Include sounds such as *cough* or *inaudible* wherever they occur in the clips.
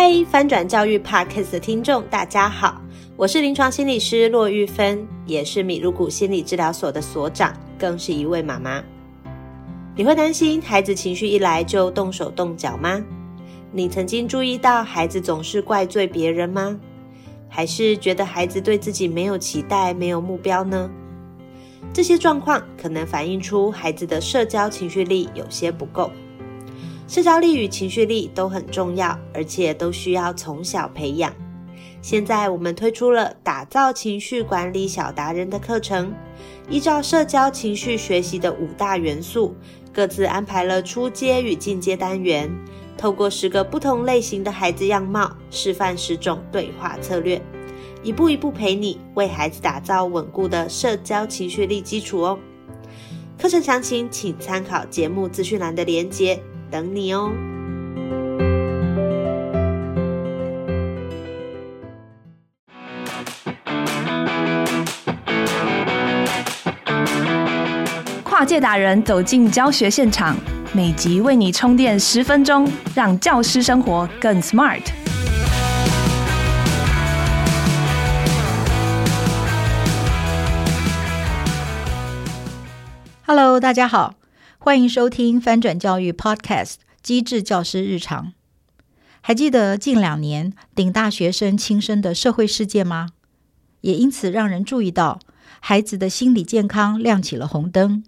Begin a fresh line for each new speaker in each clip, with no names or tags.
嗨，翻转教育 Podcast 的听众，大家好，我是临床心理师骆玉芬，也是米露谷心理治疗所的所长，更是一位妈妈。你会担心孩子情绪一来就动手动脚吗？你曾经注意到孩子总是怪罪别人吗？还是觉得孩子对自己没有期待、没有目标呢？这些状况可能反映出孩子的社交情绪力有些不够。社交力与情绪力都很重要，而且都需要从小培养。现在我们推出了打造情绪管理小达人的课程，依照社交情绪学习的五大元素，各自安排了初阶与进阶单元，透过十个不同类型的孩子样貌，示范十种对话策略，一步一步陪你为孩子打造稳固的社交情绪力基础哦。课程详情请参考节目资讯栏的连接。等你哦！
跨界达人走进教学现场，每集为你充电十分钟，让教师生活更 smart。
Hello，大家好。欢迎收听翻转教育 Podcast《机智教师日常》。还记得近两年顶大学生轻生的社会事件吗？也因此让人注意到孩子的心理健康亮起了红灯。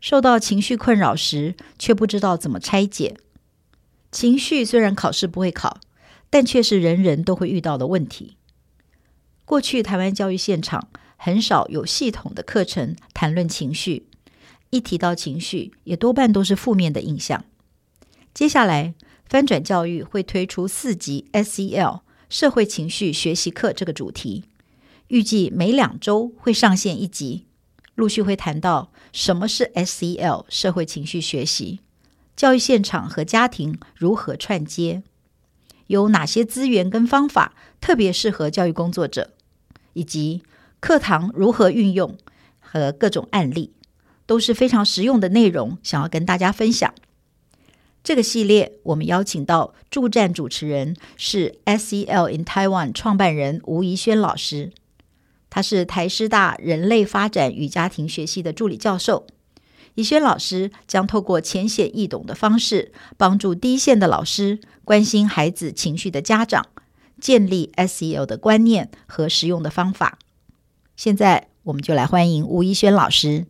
受到情绪困扰时，却不知道怎么拆解。情绪虽然考试不会考，但却是人人都会遇到的问题。过去台湾教育现场很少有系统的课程谈论情绪。一提到情绪，也多半都是负面的印象。接下来，翻转教育会推出四集 SEL 社会情绪学习课这个主题，预计每两周会上线一集，陆续会谈到什么是 SEL 社会情绪学习，教育现场和家庭如何串接，有哪些资源跟方法特别适合教育工作者，以及课堂如何运用和各种案例。都是非常实用的内容，想要跟大家分享。这个系列我们邀请到助战主持人是 SEL in Taiwan 创办人吴怡轩老师，他是台师大人类发展与家庭学系的助理教授。怡轩老师将透过浅显易懂的方式，帮助第一线的老师、关心孩子情绪的家长，建立 SEL 的观念和实用的方法。现在我们就来欢迎吴怡轩老师。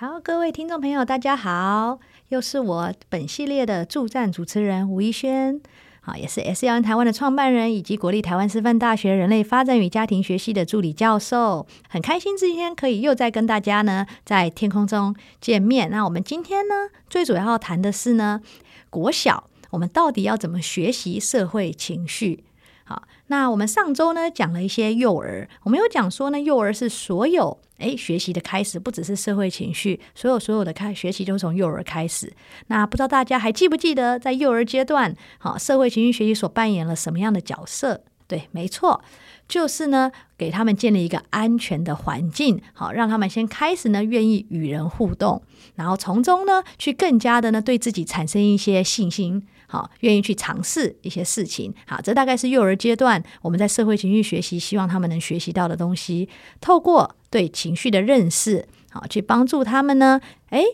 好，各位听众朋友，大家好，又是我本系列的助战主持人吴怡轩，好，也是 SEL 台湾的创办人，以及国立台湾师范大学人类发展与家庭学系的助理教授，很开心今天可以又再跟大家呢在天空中见面。那我们今天呢，最主要谈的是呢，国小我们到底要怎么学习社会情绪？好，那我们上周呢讲了一些幼儿，我们有讲说呢，幼儿是所有诶学习的开始，不只是社会情绪，所有所有的开学习都从幼儿开始。那不知道大家还记不记得，在幼儿阶段，好，社会情绪学习所扮演了什么样的角色？对，没错，就是呢，给他们建立一个安全的环境，好，让他们先开始呢，愿意与人互动，然后从中呢，去更加的呢，对自己产生一些信心。好，愿意去尝试一些事情。好，这大概是幼儿阶段我们在社会情绪学习，希望他们能学习到的东西。透过对情绪的认识，好，去帮助他们呢，诶，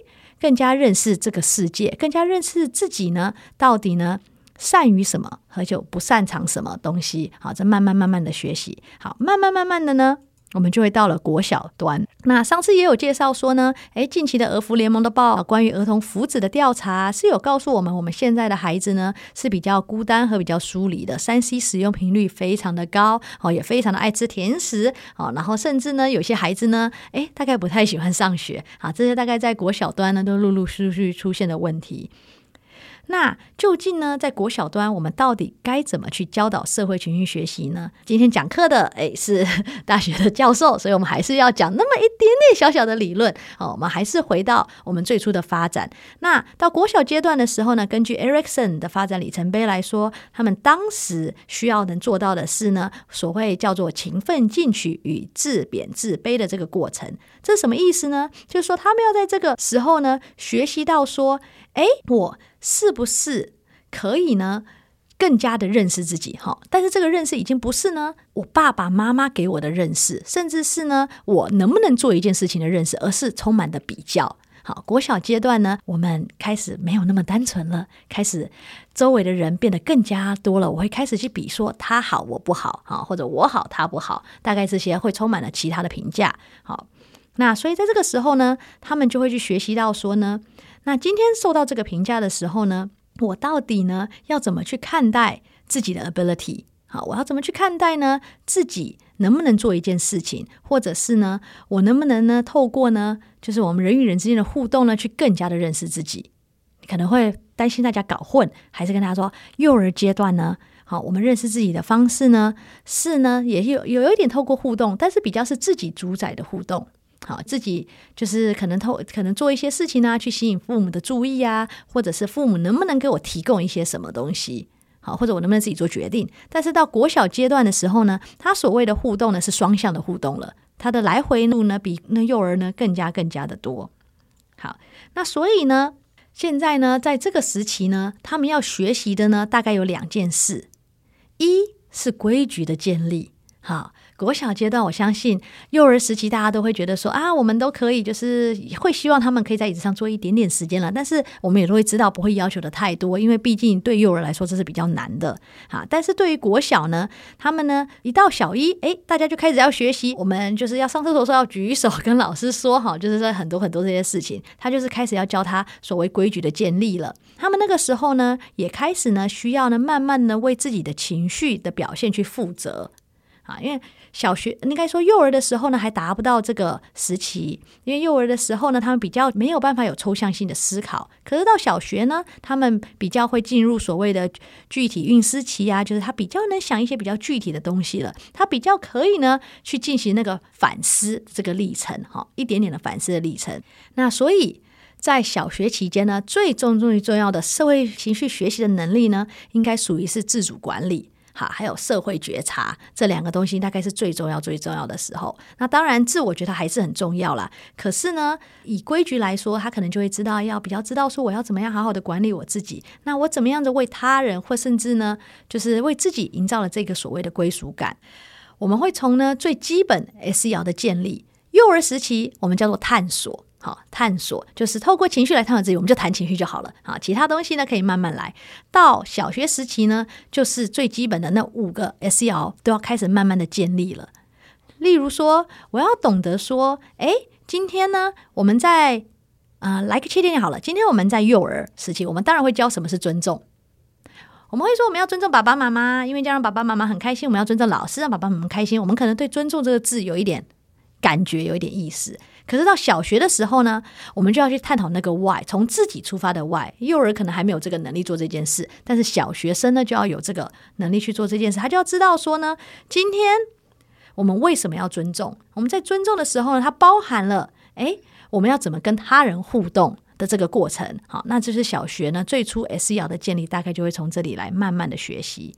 更加认识这个世界，更加认识自己呢，到底呢，善于什么，和就不擅长什么东西。好，这慢慢慢慢的学习，好，慢慢慢慢的呢。我们就会到了国小端。那上次也有介绍说呢，诶，近期的儿福联盟的报关于儿童福祉的调查是有告诉我们，我们现在的孩子呢是比较孤单和比较疏离的，3C 使用频率非常的高，哦，也非常的爱吃甜食，哦，然后甚至呢有些孩子呢，诶，大概不太喜欢上学，啊，这些大概在国小端呢都陆陆续续出现的问题。那究竟呢，在国小端，我们到底该怎么去教导社会情绪学习呢？今天讲课的诶是 *laughs* 大学的教授，所以我们还是要讲那么一点点小小的理论。哦，我们还是回到我们最初的发展。那到国小阶段的时候呢，根据 Erikson 的发展里程碑来说，他们当时需要能做到的是呢，所谓叫做勤奋进取与自贬自卑的这个过程。这是什么意思呢？就是说他们要在这个时候呢，学习到说，诶，我。是不是可以呢？更加的认识自己哈。但是这个认识已经不是呢我爸爸妈妈给我的认识，甚至是呢我能不能做一件事情的认识，而是充满的比较。好，国小阶段呢，我们开始没有那么单纯了，开始周围的人变得更加多了。我会开始去比说他好我不好，好或者我好他不好，大概这些会充满了其他的评价。好，那所以在这个时候呢，他们就会去学习到说呢，那今天受到这个评价的时候呢，我到底呢要怎么去看待自己的 ability？好，我要怎么去看待呢？自己能不能做一件事情，或者是呢，我能不能呢，透过呢，就是我们人与人之间的互动呢，去更加的认识自己？你可能会担心大家搞混，还是跟大家说，幼儿阶段呢，好，我们认识自己的方式呢，是呢，也有有有一点透过互动，但是比较是自己主宰的互动。好，自己就是可能偷可能做一些事情呢，去吸引父母的注意啊，或者是父母能不能给我提供一些什么东西？好，或者我能不能自己做决定？但是到国小阶段的时候呢，他所谓的互动呢是双向的互动了，他的来回路呢比那幼儿呢更加更加的多。好，那所以呢，现在呢，在这个时期呢，他们要学习的呢，大概有两件事，一是规矩的建立，好。国小阶段，我相信幼儿时期，大家都会觉得说啊，我们都可以，就是会希望他们可以在椅子上坐一点点时间了。但是我们也都会知道，不会要求的太多，因为毕竟对幼儿来说这是比较难的啊。但是对于国小呢，他们呢一到小一，诶，大家就开始要学习，我们就是要上厕所的时候要举手跟老师说好，就是说很多很多这些事情，他就是开始要教他所谓规矩的建立了。他们那个时候呢，也开始呢需要呢慢慢的为自己的情绪的表现去负责啊，因为。小学应该说幼儿的时候呢，还达不到这个时期，因为幼儿的时候呢，他们比较没有办法有抽象性的思考。可是到小学呢，他们比较会进入所谓的具体运思期啊，就是他比较能想一些比较具体的东西了，他比较可以呢去进行那个反思这个历程，哈，一点点的反思的历程。那所以在小学期间呢，最重最重要的社会情绪学习的能力呢，应该属于是自主管理。好，还有社会觉察这两个东西，大概是最重要、最重要的时候。那当然，自我觉得还是很重要啦。可是呢，以规矩来说，他可能就会知道，要比较知道说，我要怎么样好好的管理我自己。那我怎么样的为他人，或甚至呢，就是为自己营造了这个所谓的归属感。我们会从呢最基本 SEL 的建立，幼儿时期我们叫做探索。好，探索就是透过情绪来探索自己，我们就谈情绪就好了。好，其他东西呢可以慢慢来。到小学时期呢，就是最基本的那五个 SEL 都要开始慢慢的建立了。例如说，我要懂得说，诶，今天呢，我们在啊、呃，来个切点好了。今天我们在幼儿时期，我们当然会教什么是尊重。我们会说，我们要尊重爸爸妈妈，因为这样让爸爸妈妈很开心。我们要尊重老师，让爸爸妈妈开心。我们可能对“尊重”这个字有一点感觉，有一点意思。可是到小学的时候呢，我们就要去探讨那个 why，从自己出发的 why。幼儿可能还没有这个能力做这件事，但是小学生呢就要有这个能力去做这件事。他就要知道说呢，今天我们为什么要尊重？我们在尊重的时候呢，它包含了诶，我们要怎么跟他人互动的这个过程。好，那这是小学呢最初 SEL 的建立，大概就会从这里来慢慢的学习。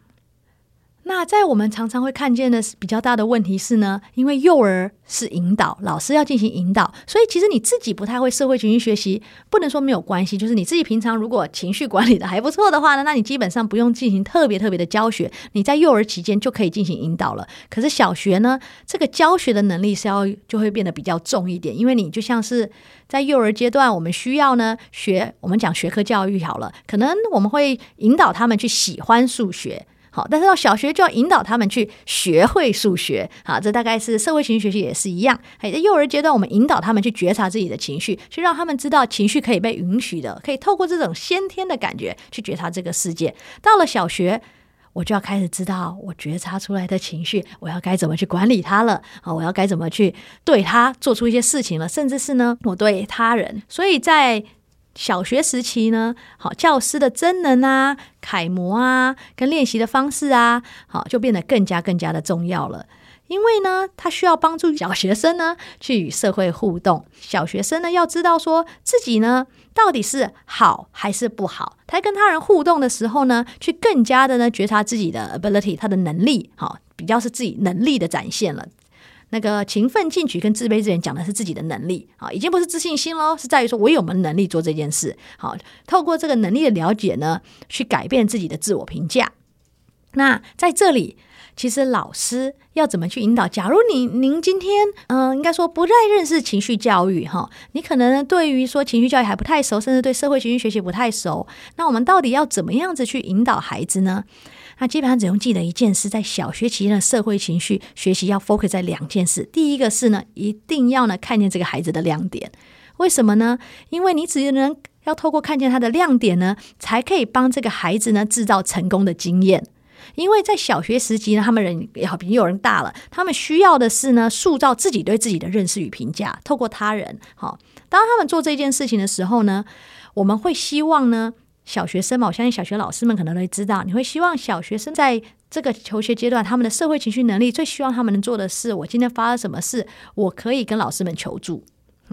那在我们常常会看见的比较大的问题是呢，因为幼儿是引导，老师要进行引导，所以其实你自己不太会社会情绪学习，不能说没有关系，就是你自己平常如果情绪管理的还不错的话呢，那你基本上不用进行特别特别的教学，你在幼儿期间就可以进行引导了。可是小学呢，这个教学的能力是要就会变得比较重一点，因为你就像是在幼儿阶段，我们需要呢学，我们讲学科教育好了，可能我们会引导他们去喜欢数学。好，但是到小学就要引导他们去学会数学，好，这大概是社会情绪学习也是一样。在幼儿阶段，我们引导他们去觉察自己的情绪，去让他们知道情绪可以被允许的，可以透过这种先天的感觉去觉察这个世界。到了小学，我就要开始知道我觉察出来的情绪，我要该怎么去管理它了。啊，我要该怎么去对他做出一些事情了，甚至是呢，我对他人。所以在小学时期呢，好，教师的真能啊、楷模啊、跟练习的方式啊，好，就变得更加更加的重要了。因为呢，他需要帮助小学生呢去与社会互动。小学生呢要知道说自己呢到底是好还是不好。他跟他人互动的时候呢，去更加的呢觉察自己的 ability，他的能力，好，比较是自己能力的展现了。那个勤奋进取跟自卑之人讲的是自己的能力啊，已经不是自信心喽，是在于说我有没有能力做这件事。好，透过这个能力的了解呢，去改变自己的自我评价。那在这里。其实老师要怎么去引导？假如你您今天嗯、应该说不太认识情绪教育哈，你可能对于说情绪教育还不太熟，甚至对社会情绪学习不太熟。那我们到底要怎么样子去引导孩子呢？那基本上只用记得一件事，在小学期间的社会情绪学习要 focus 在两件事。第一个是呢，一定要呢看见这个孩子的亮点。为什么呢？因为你只能要透过看见他的亮点呢，才可以帮这个孩子呢制造成功的经验。因为在小学时期呢，他们人也好比有人大了，他们需要的是呢，塑造自己对自己的认识与评价，透过他人。好，当他们做这件事情的时候呢，我们会希望呢，小学生嘛，我相信小学老师们可能会知道，你会希望小学生在这个求学阶段，他们的社会情绪能力最希望他们能做的是，我今天发生什么事，我可以跟老师们求助，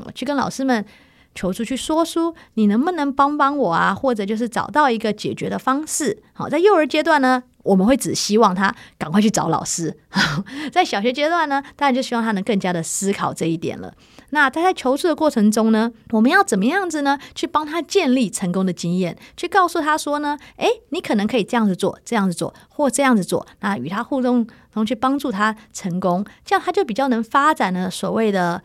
我去跟老师们。求助去说书，你能不能帮帮我啊？或者就是找到一个解决的方式。好，在幼儿阶段呢，我们会只希望他赶快去找老师。*laughs* 在小学阶段呢，当然就希望他能更加的思考这一点了。那他在求助的过程中呢，我们要怎么样子呢？去帮他建立成功的经验，去告诉他说呢，诶，你可能可以这样子做，这样子做，或这样子做。那与他互动，然后去帮助他成功，这样他就比较能发展呢所谓的。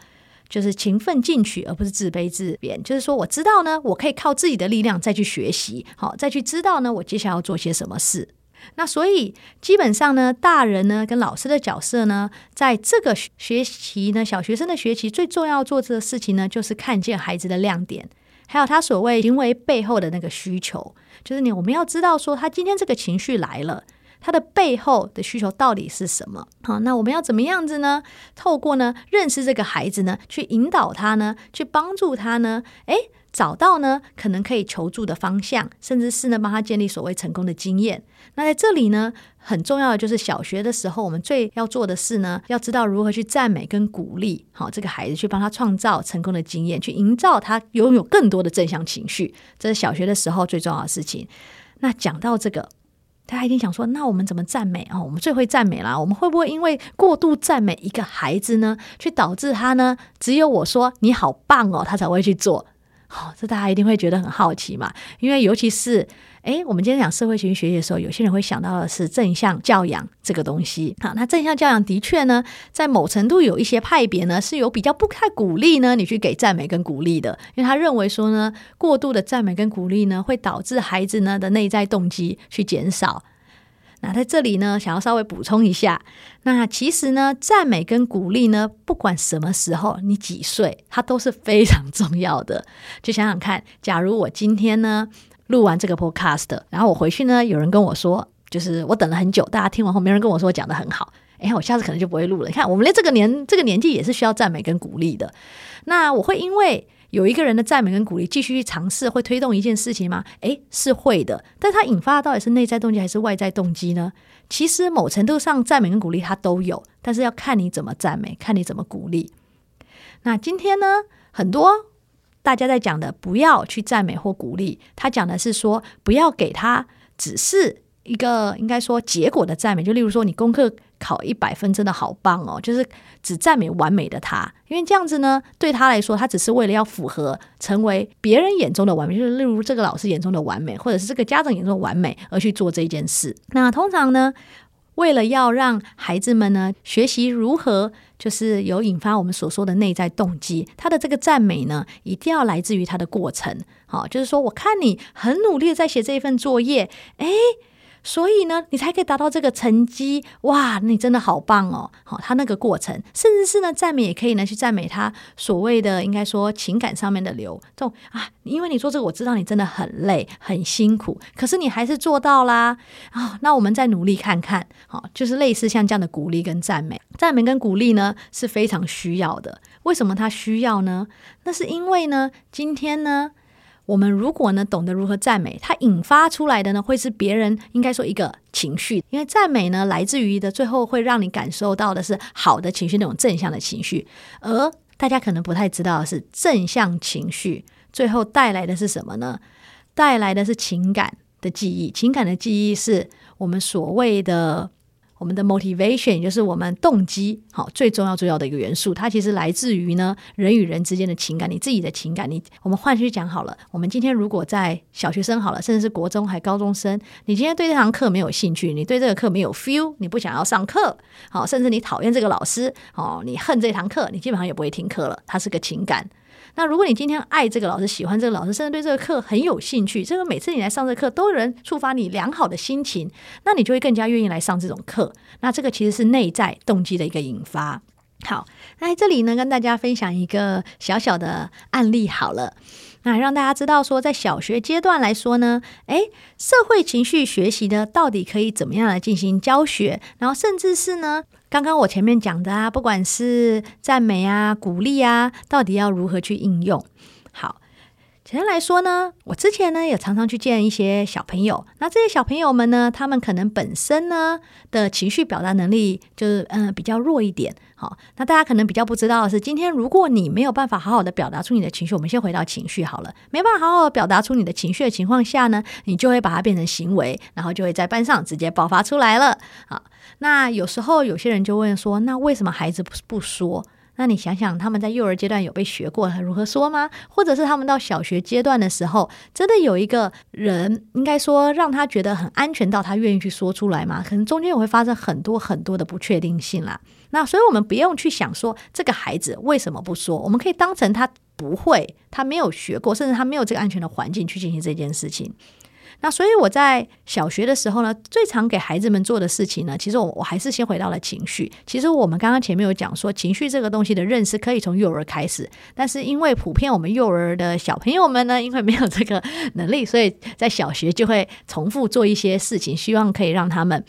就是勤奋进取，而不是自卑自贬。就是说，我知道呢，我可以靠自己的力量再去学习，好，再去知道呢，我接下来要做些什么事。那所以，基本上呢，大人呢跟老师的角色呢，在这个学习呢，小学生的学习最重要做这个事情呢，就是看见孩子的亮点，还有他所谓行为背后的那个需求。就是你，我们要知道说，他今天这个情绪来了。他的背后的需求到底是什么？好，那我们要怎么样子呢？透过呢认识这个孩子呢，去引导他呢，去帮助他呢，诶，找到呢可能可以求助的方向，甚至是呢帮他建立所谓成功的经验。那在这里呢，很重要的就是小学的时候，我们最要做的事呢，要知道如何去赞美跟鼓励，好，这个孩子去帮他创造成功的经验，去营造他拥有更多的正向情绪，这是小学的时候最重要的事情。那讲到这个。他一定想说：“那我们怎么赞美啊？我们最会赞美啦。我们会不会因为过度赞美一个孩子呢，去导致他呢？只有我说你好棒哦，他才会去做。好，这大家一定会觉得很好奇嘛。因为尤其是诶，我们今天讲社会情绪学习的时候，有些人会想到的是正向教养这个东西。好，那正向教养的确呢，在某程度有一些派别呢，是有比较不太鼓励呢，你去给赞美跟鼓励的，因为他认为说呢，过度的赞美跟鼓励呢，会导致孩子呢的内在动机去减少。那在这里呢，想要稍微补充一下，那其实呢，赞美跟鼓励呢，不管什么时候，你几岁，它都是非常重要的。*laughs* 就想想看，假如我今天呢录完这个 podcast，然后我回去呢，有人跟我说，就是我等了很久，大家听完后没人跟我说我讲得很好，哎，我下次可能就不会录了。你看，我们连这个年这个年纪也是需要赞美跟鼓励的。那我会因为。有一个人的赞美跟鼓励，继续去尝试，会推动一件事情吗？诶，是会的。但它引发的到底是内在动机还是外在动机呢？其实某程度上，赞美跟鼓励它都有，但是要看你怎么赞美，看你怎么鼓励。那今天呢，很多大家在讲的，不要去赞美或鼓励，他讲的是说，不要给他只是一个应该说结果的赞美，就例如说你功课。考一百分真的好棒哦！就是只赞美完美的他，因为这样子呢，对他来说，他只是为了要符合成为别人眼中的完美，就是例如这个老师眼中的完美，或者是这个家长眼中的完美而去做这件事。那通常呢，为了要让孩子们呢学习如何，就是有引发我们所说的内在动机，他的这个赞美呢，一定要来自于他的过程。好，就是说，我看你很努力在写这一份作业，诶。所以呢，你才可以达到这个成绩哇！你真的好棒哦！好，他那个过程，甚至是呢，赞美也可以呢，去赞美他所谓的应该说情感上面的流动啊。因为你做这个，我知道你真的很累很辛苦，可是你还是做到啦啊！那我们再努力看看，好，就是类似像这样的鼓励跟赞美，赞美跟鼓励呢是非常需要的。为什么他需要呢？那是因为呢，今天呢。我们如果呢懂得如何赞美，它引发出来的呢会是别人应该说一个情绪，因为赞美呢来自于的最后会让你感受到的是好的情绪，那种正向的情绪。而大家可能不太知道的是，正向情绪最后带来的是什么呢？带来的是情感的记忆，情感的记忆是我们所谓的。我们的 motivation，也就是我们动机，好，最重要重要的一个元素，它其实来自于呢人与人之间的情感，你自己的情感。你我们换句讲好了，我们今天如果在小学生好了，甚至是国中还高中生，你今天对这堂课没有兴趣，你对这个课没有 feel，你不想要上课，好，甚至你讨厌这个老师，哦，你恨这堂课，你基本上也不会听课了。它是个情感。那如果你今天爱这个老师，喜欢这个老师，甚至对这个课很有兴趣，这个每次你来上这课都有人触发你良好的心情，那你就会更加愿意来上这种课。那这个其实是内在动机的一个引发。好，那在这里呢，跟大家分享一个小小的案例好了。那让大家知道说，在小学阶段来说呢，诶，社会情绪学习呢，到底可以怎么样来进行教学？然后甚至是呢，刚刚我前面讲的啊，不管是赞美啊、鼓励啊，到底要如何去应用？好。简单来说呢，我之前呢也常常去见一些小朋友，那这些小朋友们呢，他们可能本身呢的情绪表达能力就是嗯、比较弱一点。好，那大家可能比较不知道的是，今天如果你没有办法好好的表达出你的情绪，我们先回到情绪好了，没办法好好的表达出你的情绪的情况下呢，你就会把它变成行为，然后就会在班上直接爆发出来了。好，那有时候有些人就问说，那为什么孩子不不说？那你想想，他们在幼儿阶段有被学过如何说吗？或者是他们到小学阶段的时候，真的有一个人，应该说让他觉得很安全到他愿意去说出来吗？可能中间也会发生很多很多的不确定性啦。那所以我们不用去想说这个孩子为什么不说，我们可以当成他不会，他没有学过，甚至他没有这个安全的环境去进行这件事情。那所以我在小学的时候呢，最常给孩子们做的事情呢，其实我我还是先回到了情绪。其实我们刚刚前面有讲说，情绪这个东西的认识可以从幼儿开始，但是因为普遍我们幼儿的小朋友们呢，因为没有这个能力，所以在小学就会重复做一些事情，希望可以让他们。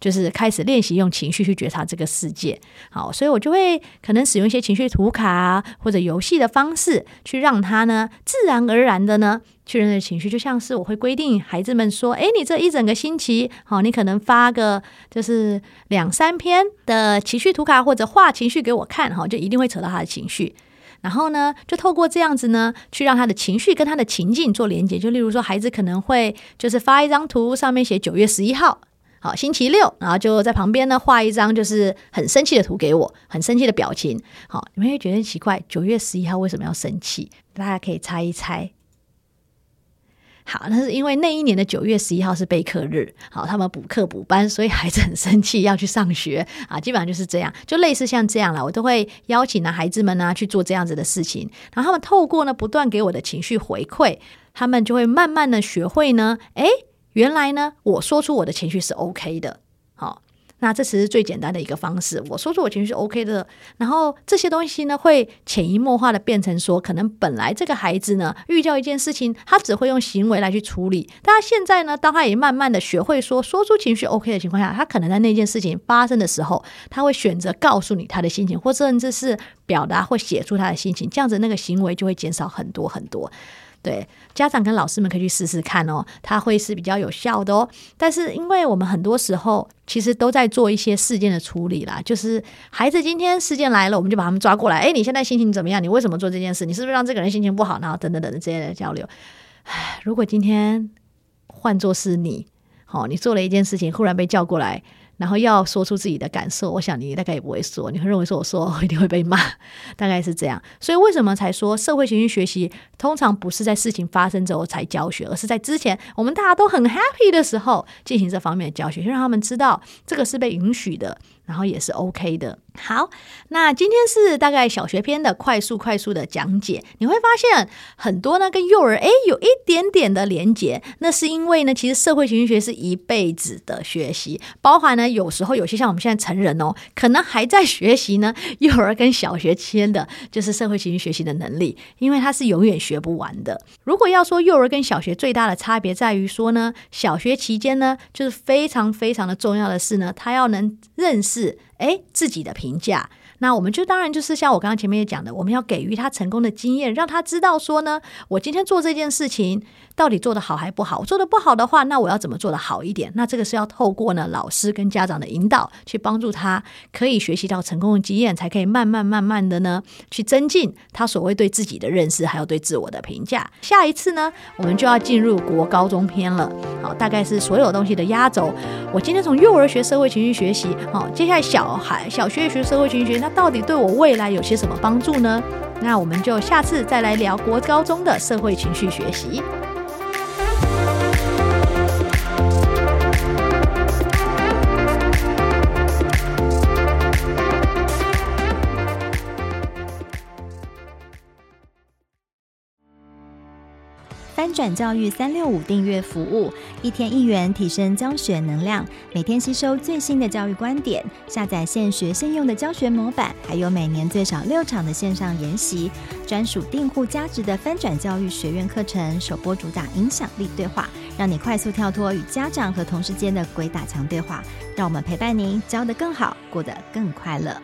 就是开始练习用情绪去觉察这个世界，好，所以我就会可能使用一些情绪图卡或者游戏的方式，去让他呢自然而然的呢去认识情绪。就像是我会规定孩子们说：“诶，你这一整个星期，好，你可能发个就是两三篇的情绪图卡或者画情绪给我看，哈，就一定会扯到他的情绪。然后呢，就透过这样子呢，去让他的情绪跟他的情境做连接。就例如说，孩子可能会就是发一张图，上面写九月十一号。”好，星期六，然后就在旁边呢画一张就是很生气的图给我，很生气的表情。好，你们会觉得奇怪，九月十一号为什么要生气？大家可以猜一猜。好，那是因为那一年的九月十一号是备课日，好，他们补课补班，所以孩子很生气要去上学啊。基本上就是这样，就类似像这样了。我都会邀请呢孩子们呢去做这样子的事情，然后他们透过呢不断给我的情绪回馈，他们就会慢慢的学会呢，诶。原来呢，我说出我的情绪是 OK 的，好，那这只是最简单的一个方式。我说出我情绪是 OK 的，然后这些东西呢，会潜移默化的变成说，可能本来这个孩子呢，遇到一件事情，他只会用行为来去处理，但他现在呢，当他也慢慢的学会说，说出情绪 OK 的情况下，他可能在那件事情发生的时候，他会选择告诉你他的心情，或甚至是表达或写出他的心情，这样子那个行为就会减少很多很多。对，家长跟老师们可以去试试看哦，它会是比较有效的哦。但是，因为我们很多时候其实都在做一些事件的处理啦，就是孩子今天事件来了，我们就把他们抓过来。哎，你现在心情怎么样？你为什么做这件事？你是不是让这个人心情不好？然后等等等等之类的交流。唉，如果今天换作是你，好，你做了一件事情，忽然被叫过来。然后要说出自己的感受，我想你大概也不会说，你会认为说我说 *laughs* 一定会被骂，*laughs* 大概是这样。所以为什么才说社会情绪学习通常不是在事情发生之后才教学，而是在之前我们大家都很 happy 的时候进行这方面的教学，让他们知道这个是被允许的。然后也是 OK 的。好，那今天是大概小学篇的快速快速的讲解。你会发现很多呢跟幼儿诶有一点点的连结。那是因为呢，其实社会情绪学是一辈子的学习，包含呢有时候有些像我们现在成人哦，可能还在学习呢幼儿跟小学期间的，就是社会情绪学习的能力，因为它是永远学不完的。如果要说幼儿跟小学最大的差别在于说呢，小学期间呢就是非常非常的重要的是呢，他要能认识。是哎，自己的评价。那我们就当然就是像我刚刚前面也讲的，我们要给予他成功的经验，让他知道说呢，我今天做这件事情到底做得好还不好？做得不好的话，那我要怎么做得好一点？那这个是要透过呢老师跟家长的引导，去帮助他可以学习到成功的经验，才可以慢慢慢慢的呢去增进他所谓对自己的认识，还有对自我的评价。下一次呢，我们就要进入国高中篇了。好，大概是所有东西的压轴。我今天从幼儿学社会情绪学习，好，接下来小孩小学学社会情绪学它，到底对我未来有些什么帮助呢？那我们就下次再来聊国高中的社会情绪学
习。转教育三六五订阅服务，一天一元提升教学能量，每天吸收最新的教育观点，下载现学现用的教学模板，还有每年最少六场的线上研习，专属订户价值的翻转教育学院课程，首播主打影响力对话，让你快速跳脱与家长和同事间的鬼打墙对话，让我们陪伴您教得更好，过得更快乐。